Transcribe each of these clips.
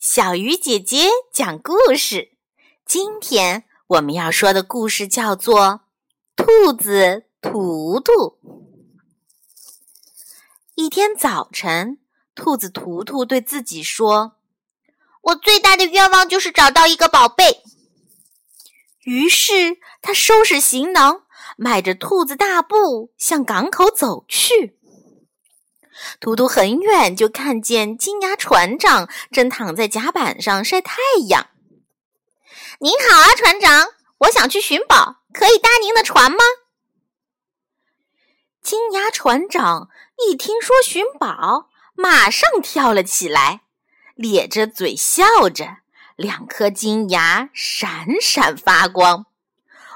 小鱼姐姐讲故事。今天我们要说的故事叫做《兔子图图》。一天早晨，兔子图图对自己说：“我最大的愿望就是找到一个宝贝。”于是他收拾行囊，迈着兔子大步向港口走去。图图很远就看见金牙船长正躺在甲板上晒太阳。您好啊，船长，我想去寻宝，可以搭您的船吗？金牙船长一听说寻宝，马上跳了起来，咧着嘴笑着，两颗金牙闪闪发光。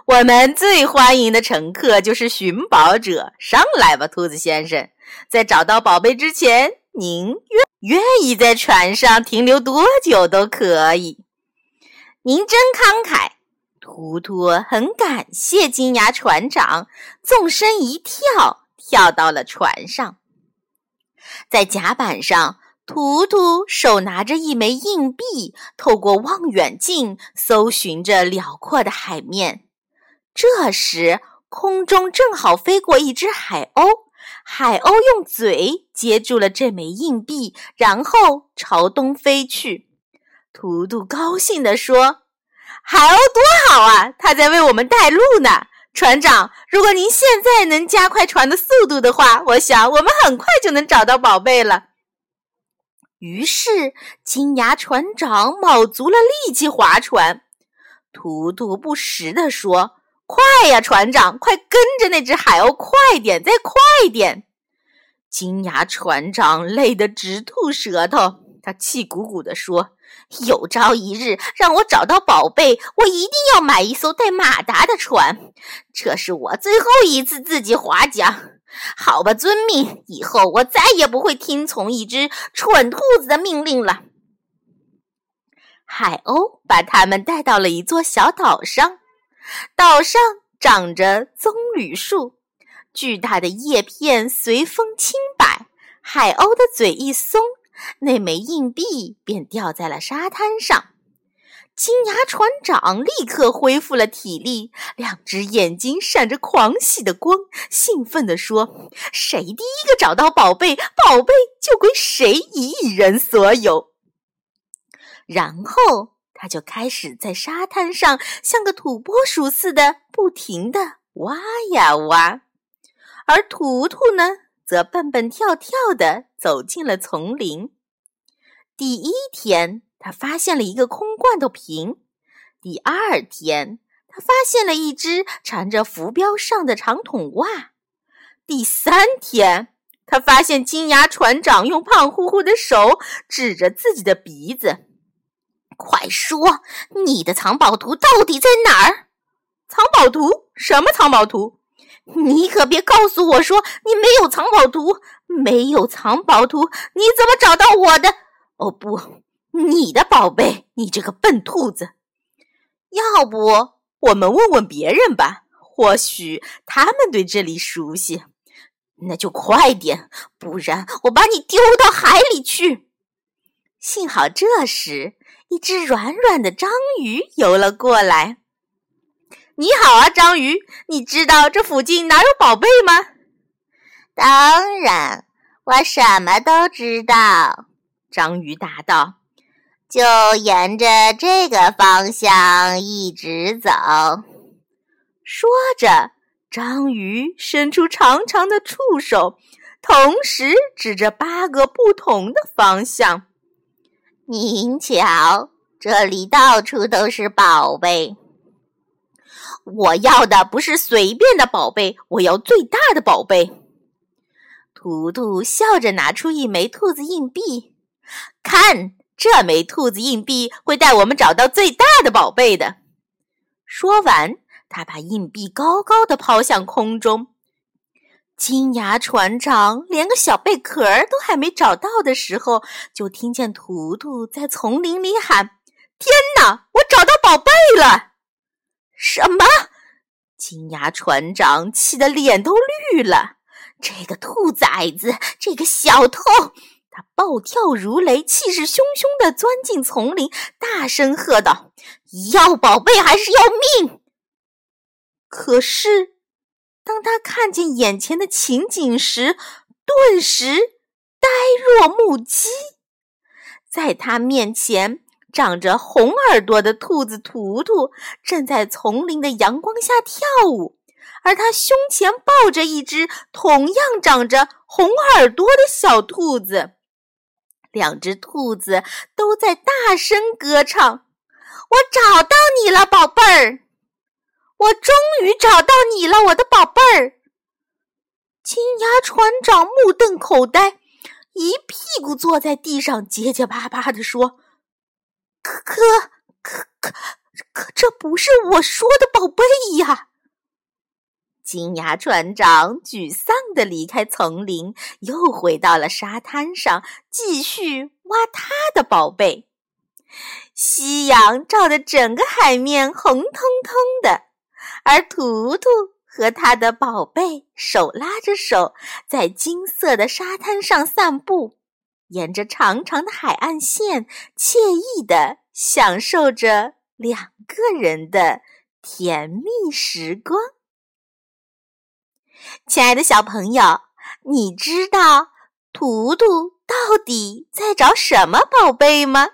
我们最欢迎的乘客就是寻宝者，上来吧，兔子先生。在找到宝贝之前，您愿愿意在船上停留多久都可以。您真慷慨，图图很感谢金牙船长，纵身一跳，跳到了船上。在甲板上，图图手拿着一枚硬币，透过望远镜搜寻着辽阔的海面。这时，空中正好飞过一只海鸥。海鸥用嘴接住了这枚硬币，然后朝东飞去。图图高兴地说：“海鸥多好啊，它在为我们带路呢。船长，如果您现在能加快船的速度的话，我想我们很快就能找到宝贝了。”于是，金牙船长卯足了力气划船。图图不时地说。快呀，船长！快跟着那只海鸥，快点，再快点！金牙船长累得直吐舌头，他气鼓鼓地说：“有朝一日让我找到宝贝，我一定要买一艘带马达的船。这是我最后一次自己划桨。好吧，遵命，以后我再也不会听从一只蠢兔子的命令了。”海鸥把他们带到了一座小岛上。岛上长着棕榈树，巨大的叶片随风轻摆。海鸥的嘴一松，那枚硬币便掉在了沙滩上。金牙船长立刻恢复了体力，两只眼睛闪着狂喜的光，兴奋地说：“谁第一个找到宝贝，宝贝就归谁一人所有。”然后。他就开始在沙滩上像个土拨鼠似的不停地挖呀挖，而图图呢，则蹦蹦跳跳地走进了丛林。第一天，他发现了一个空罐头瓶；第二天，他发现了一只缠着浮标上的长筒袜；第三天，他发现金牙船长用胖乎乎的手指着自己的鼻子。快说，你的藏宝图到底在哪儿？藏宝图？什么藏宝图？你可别告诉我说你没有藏宝图！没有藏宝图，你怎么找到我的？哦不，你的宝贝！你这个笨兔子！要不我们问问别人吧？或许他们对这里熟悉。那就快点，不然我把你丢到海里去。幸好这时。一只软软的章鱼游了过来。“你好啊，章鱼！你知道这附近哪有宝贝吗？”“当然，我什么都知道。”章鱼答道。“就沿着这个方向一直走。”说着，章鱼伸出长长的触手，同时指着八个不同的方向。您瞧，这里到处都是宝贝。我要的不是随便的宝贝，我要最大的宝贝。图图笑着拿出一枚兔子硬币，看，这枚兔子硬币会带我们找到最大的宝贝的。说完，他把硬币高高的抛向空中。金牙船长连个小贝壳都还没找到的时候，就听见图图在丛林里喊：“天哪，我找到宝贝了！”什么？金牙船长气得脸都绿了。这个兔崽子，这个小偷，他暴跳如雷，气势汹汹地钻进丛林，大声喝道：“要宝贝还是要命？”可是，当他看见眼前的情景时，顿时呆若木鸡。在他面前，长着红耳朵的兔子图图正在丛林的阳光下跳舞，而他胸前抱着一只同样长着红耳朵的小兔子。两只兔子都在大声歌唱：“我找到你了，宝贝儿！我终于找到你了，我的宝贝儿！”金牙船长目瞪口呆，一屁股坐在地上，结结巴巴地说：“可可可可可，这不是我说的宝贝呀！”金牙船长沮丧地离开丛林，又回到了沙滩上，继续挖他的宝贝。夕阳照得整个海面红彤彤的，而图图和他的宝贝手拉着手，在金色的沙滩上散步，沿着长长的海岸线，惬意地享受着两个人的甜蜜时光。亲爱的小朋友，你知道图图到底在找什么宝贝吗？